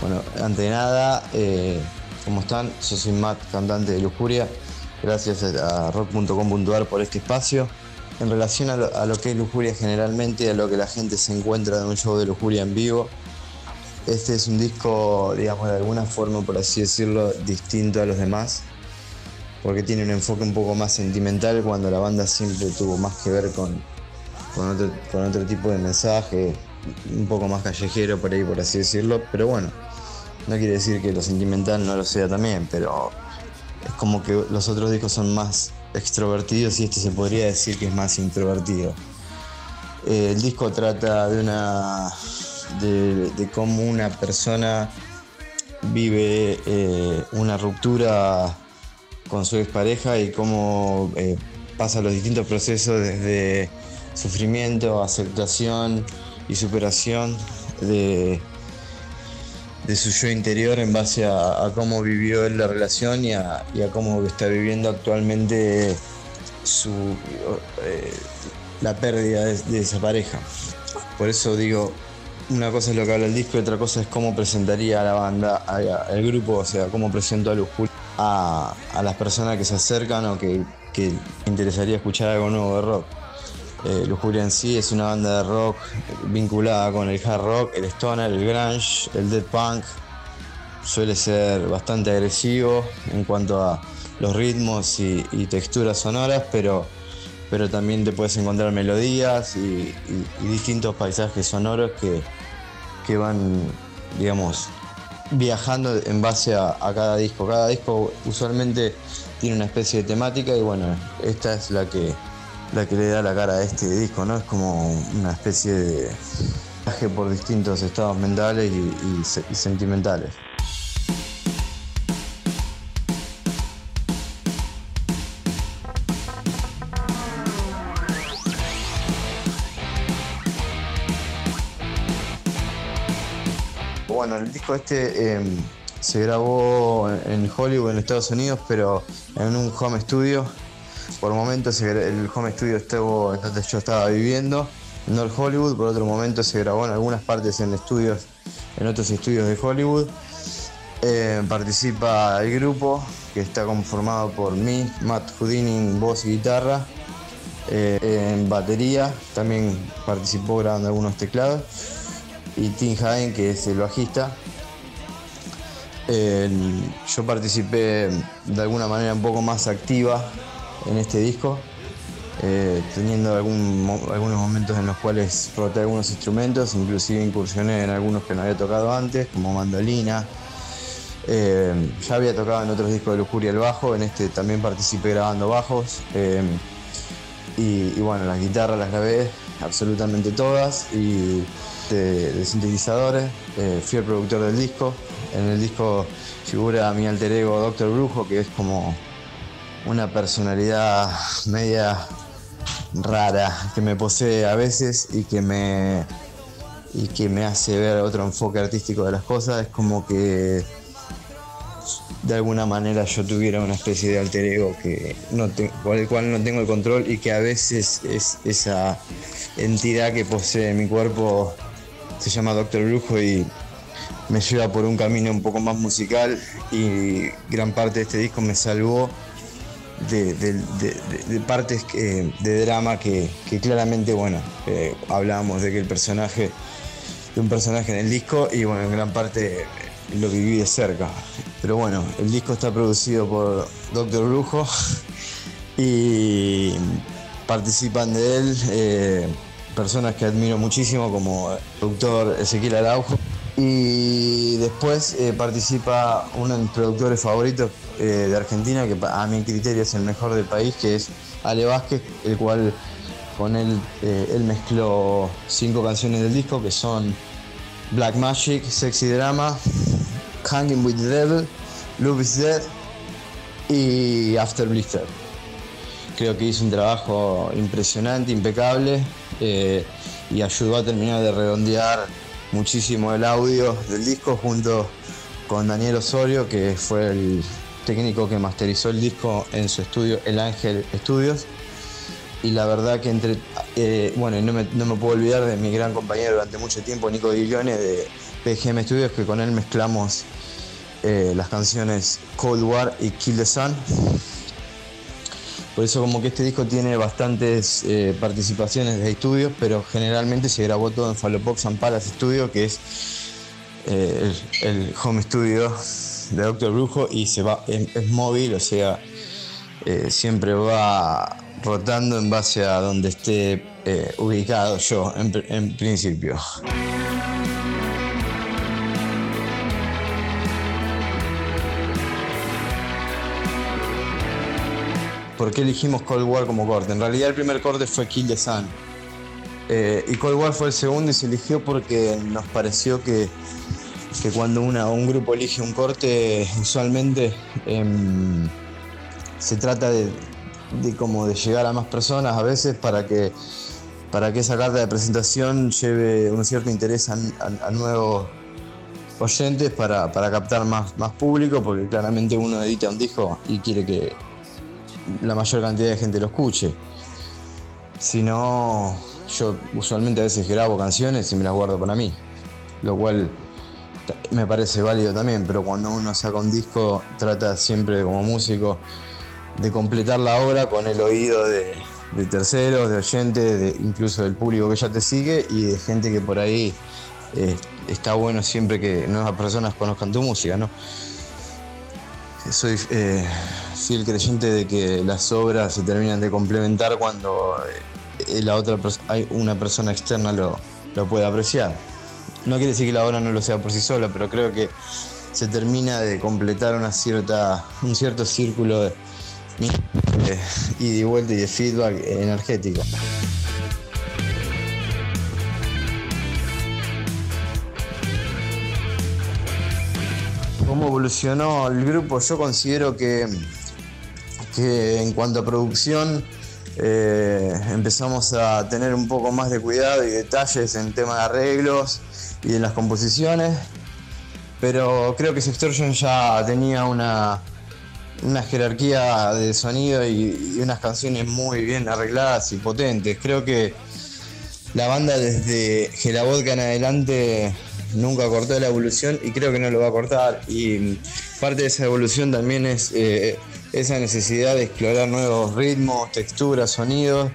Bueno, ante nada, eh, ¿cómo están? Yo soy Matt, cantante de Lujuria. Gracias a rock.com.ar por este espacio. En relación a lo, que es Lujuria generalmente, a lo que la gente se encuentra de un show de Lujuria en vivo, este es un disco, digamos, de alguna forma, por así decirlo, distinto a los demás, porque tiene un enfoque un poco más sentimental cuando la banda siempre tuvo más que ver con, con, otro, con otro tipo de mensaje, un poco más callejero por ahí, por así decirlo, pero bueno, no quiere decir que lo sentimental no lo sea también, pero es como que los otros discos son más extrovertidos y este se podría decir que es más introvertido. Eh, el disco trata de una de, cómo una persona vive eh, una ruptura con su expareja y cómo eh, pasa los distintos procesos desde sufrimiento, aceptación y superación de, de su yo interior en base a, cómo vivió él la relación y a, cómo está viviendo actualmente su, eh, la pérdida de, esa pareja. Por eso digo, una cosa es lo que habla el disco y otra cosa es cómo presentaría a la banda, al grupo, o sea, cómo presento a Lujul a, las personas que se acercan o que, que interesaría escuchar algo nuevo de rock. Eh, Lujuria en sí es una banda de rock vinculada con el hard rock, el stoner, el grunge, el dead punk. Suele ser bastante agresivo en cuanto a los ritmos y, texturas sonoras, pero, pero también te puedes encontrar melodías y, distintos paisajes sonoros que, que, van, digamos, viajando en base a, cada disco. Cada disco usualmente tiene una especie de temática y bueno, esta es la que la que le da la cara a este disco, ¿no? Es como una especie de viaje por distintos estados mentales y, sentimentales. El disco este em, se grabó en Hollywood, en Estados Unidos, pero en un home studio por momentos el home studio estuvo en donde yo estaba viviendo, en North Hollywood, por otro momento se grabó en algunas partes en estudios, en otros estudios de Hollywood. Eh, participa el grupo que está conformado por mí, Matt Houdini en voz y guitarra, eh, en batería, también participó grabando algunos teclados, y Tim Hagen que es el bajista. yo participé de alguna manera un poco más activa en este disco, eh, teniendo algunos momentos en los cuales roté algunos instrumentos, inclusive incursioné en algunos que no había tocado antes, como mandolina. Eh, ya había tocado en otros discos de Lujuria el bajo, en este también participé grabando bajos. Eh, y, bueno, las guitarras las grabé absolutamente todas y de, sintetizadores. fui el productor del disco. En el disco figura mi alter ego Doctor Brujo, que es como una personalidad media rara que me posee a veces y que me y que me hace ver otro enfoque artístico de las cosas es como que de alguna manera yo tuviera una especie de alter ego que no por el cual no tengo el control y que a veces es esa entidad que posee mi cuerpo se llama Doctor Brujo y me lleva por un camino un poco más musical y gran parte de este disco me salvó de, partes de drama que, claramente, bueno, eh, hablábamos de que el personaje, de un personaje en el disco y bueno, en gran parte lo viví de cerca. Pero bueno, el disco está producido por Doctor Brujo y participan de él eh, personas que admiro muchísimo como el productor Ezequiel Araujo y después eh, participa uno de mis productores favoritos eh, de Argentina, que a mi criterio es el mejor del país, que es Ale Vázquez, el cual con él, eh, él mezcló cinco canciones del disco, que son Black Magic, Sexy Drama, Hanging with the Devil, Love is Dead y After Blister. Creo que hizo un trabajo impresionante, impecable y ayudó a terminar de redondear muchísimo el audio del disco junto con Daniel Osorio, que fue el, técnico que masterizó el disco en su estudio El Ángel Studios. Y la verdad que entre, eh, bueno, no me, no me, puedo olvidar de mi gran compañero durante mucho tiempo, Nico Guillone de PGM Studios, que con él mezclamos eh, las canciones Cold War y Kill the Sun. Por eso como que este disco tiene bastantes eh, participaciones de estudios, pero generalmente se grabó todo en Fallopox and Palace Studio, que es el, el, home studio de Doctor Brujo y se va, es, móvil, o sea, eh, siempre va rotando en base a donde esté eh, ubicado yo, en principio. ¿Por qué elegimos Cold War como corte? En realidad el primer corte fue Kill the Sun. Eh, y Cold War fue el segundo y se eligió porque nos pareció que que cuando una, un grupo elige un corte, usualmente em, se trata de, como de llegar a más personas a veces para que, para que esa carta de presentación lleve un cierto interés a, nuevos oyentes para, captar más, más público, porque claramente uno edita un disco y quiere que la mayor cantidad de gente lo escuche. Si no, yo usualmente a veces grabo canciones y me las guardo para mí, lo cual me parece válido también, pero cuando uno saca un disco trata siempre como músico de completar la obra con el oído de, terceros, de oyentes, incluso del público que ya te sigue y de gente que por ahí eh, está bueno siempre que nuevas personas conozcan tu música, ¿no? Soy eh, fiel creyente de que las obras se terminan de complementar cuando eh, la otra hay una persona externa lo, lo puede apreciar. No quiere decir que la obra no lo sea por sí sola, pero creo que se termina de completar una cierta, un cierto círculo de, ida y vuelta y de feedback energético. ¿Cómo evolucionó el grupo? Yo considero que, en cuanto a producción eh, empezamos a tener un poco más de cuidado y detalles en tema de arreglos y en las composiciones, pero creo que Sextortion ya tenía una, una jerarquía de sonido y, unas canciones muy bien arregladas y potentes. Creo que la banda desde Gelavodka en adelante nunca cortó la evolución y creo que no lo va a cortar. Y parte de esa evolución también es eh, esa necesidad de explorar nuevos ritmos, texturas, sonidos,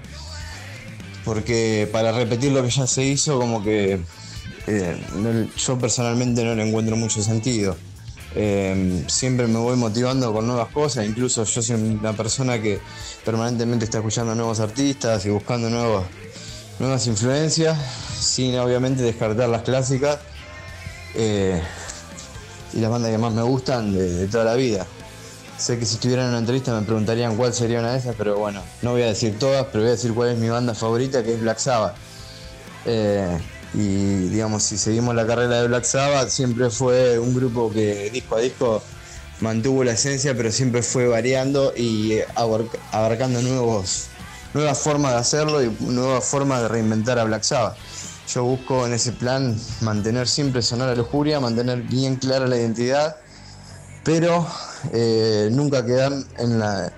porque para repetir lo que ya se hizo como que eh, yo personalmente no le encuentro mucho sentido. Eh, siempre me voy motivando con nuevas cosas, incluso yo soy una persona que permanentemente está escuchando nuevos artistas y buscando nuevos, nuevas influencias, sin obviamente descartar las clásicas eh, y las bandas que más me gustan de, toda la vida. Sé que si estuvieran en una entrevista me preguntarían cuál sería una de esas, pero bueno, no voy a decir todas, pero voy a decir cuál es mi banda favorita, que es Black Sabbath. Y digamos, si seguimos la carrera de Black Sabbath, siempre fue un grupo que disco a disco mantuvo la esencia, pero siempre fue variando y abarcando nuevos, nuevas formas de hacerlo y nuevas formas de reinventar a Black Sabbath. Yo busco en ese plan mantener siempre sonar a lujuria, mantener bien clara la identidad, pero eh, nunca quedar en la,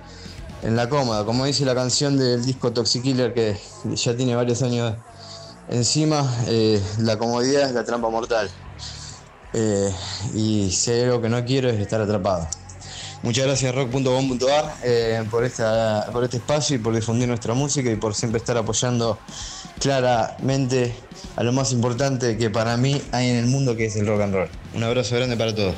en la cómoda. Como dice la canción del disco Toxic Killer, que ya tiene varios años Encima, eh, la comodidad es la trampa mortal. Eh, y si hay algo que no quiero es estar atrapado. Muchas gracias rock.com.ar eh, por, por este espacio y por difundir nuestra música y por siempre estar apoyando claramente a lo más importante que para mí hay en el mundo que es el rock and roll. Un abrazo grande para todos.